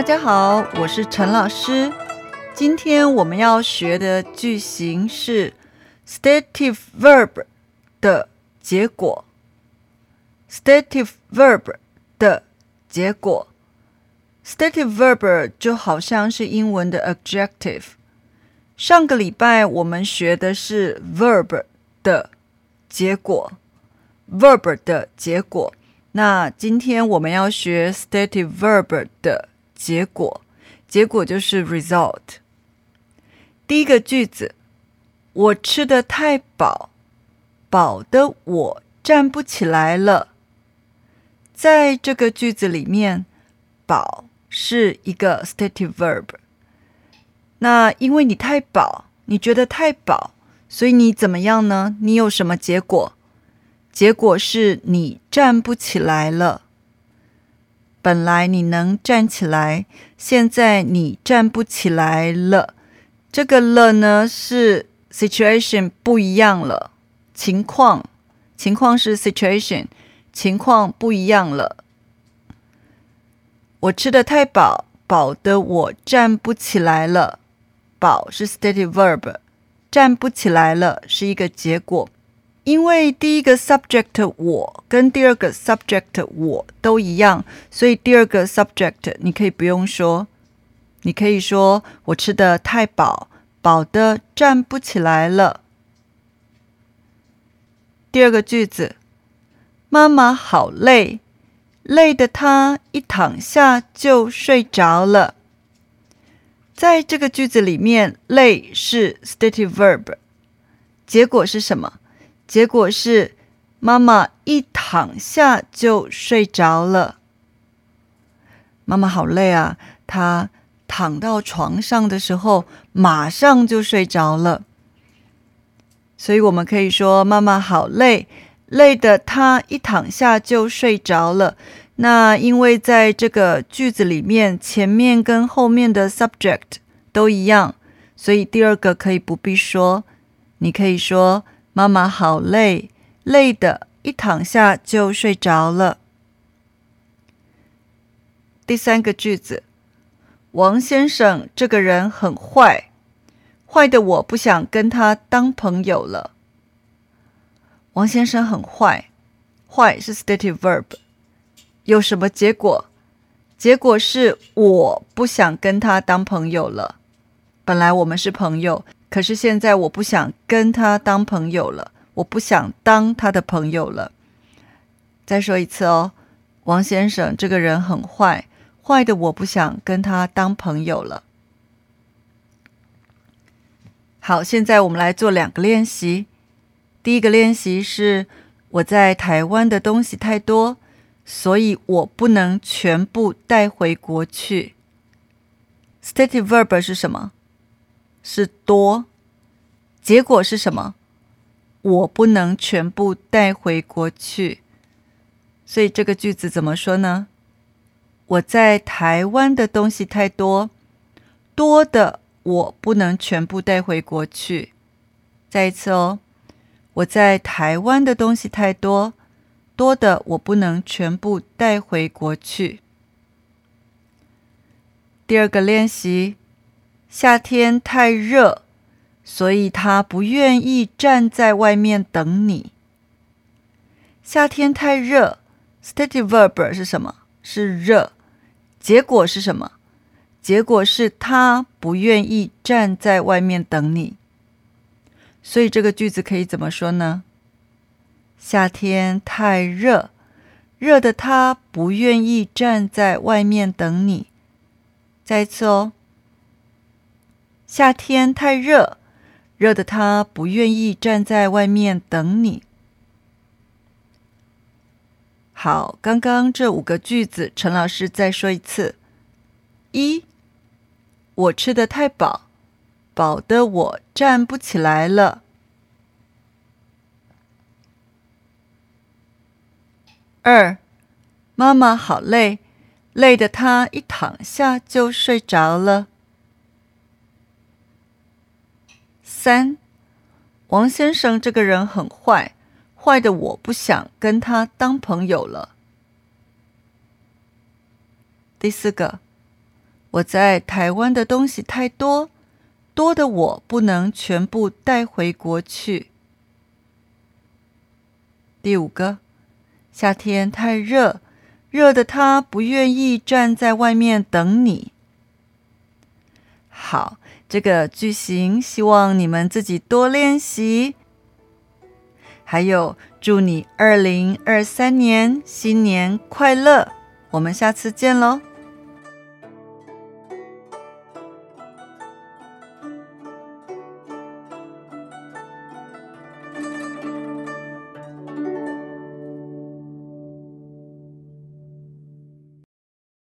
大家好，我是陈老师。今天我们要学的句型是 stative verb 的结果。stative verb 的结果，stative verb 就好像是英文的 adjective。上个礼拜我们学的是 verb 的结果，verb 的结果。那今天我们要学 stative verb 的结果，结果就是 result。第一个句子，我吃的太饱，饱的我站不起来了。在这个句子里面，饱是一个 stative verb。那因为你太饱，你觉得太饱，所以你怎么样呢？你有什么结果？结果是你站不起来了。本来你能站起来，现在你站不起来了。这个了呢是 situation 不一样了，情况情况是 situation 情况不一样了。我吃的太饱，饱的我站不起来了。饱是 stative verb，站不起来了是一个结果。因为第一个 subject 我跟第二个 subject 我都一样，所以第二个 subject 你可以不用说，你可以说我吃的太饱，饱的站不起来了。第二个句子，妈妈好累，累的她一躺下就睡着了。在这个句子里面，累是 stative verb，结果是什么？结果是，妈妈一躺下就睡着了。妈妈好累啊，她躺到床上的时候，马上就睡着了。所以我们可以说，妈妈好累，累的她一躺下就睡着了。那因为在这个句子里面，前面跟后面的 subject 都一样，所以第二个可以不必说，你可以说。妈妈好累，累的一躺下就睡着了。第三个句子，王先生这个人很坏，坏的我不想跟他当朋友了。王先生很坏，坏是 stative verb，有什么结果？结果是我不想跟他当朋友了。本来我们是朋友。可是现在我不想跟他当朋友了，我不想当他的朋友了。再说一次哦，王先生这个人很坏，坏的我不想跟他当朋友了。好，现在我们来做两个练习。第一个练习是我在台湾的东西太多，所以我不能全部带回国去。Stative verb 是什么？是多，结果是什么？我不能全部带回国去，所以这个句子怎么说呢？我在台湾的东西太多，多的我不能全部带回国去。再一次哦，我在台湾的东西太多，多的我不能全部带回国去。第二个练习。夏天太热，所以他不愿意站在外面等你。夏天太热，stative verb 是什么？是热。结果是什么？结果是他不愿意站在外面等你。所以这个句子可以怎么说呢？夏天太热，热的他不愿意站在外面等你。再一次哦。夏天太热，热的他不愿意站在外面等你。好，刚刚这五个句子，陈老师再说一次：一，我吃的太饱，饱的我站不起来了；二，妈妈好累，累的她一躺下就睡着了。三，王先生这个人很坏，坏的我不想跟他当朋友了。第四个，我在台湾的东西太多，多的我不能全部带回国去。第五个，夏天太热，热的他不愿意站在外面等你。好，这个句型希望你们自己多练习。还有，祝你二零二三年新年快乐！我们下次见喽。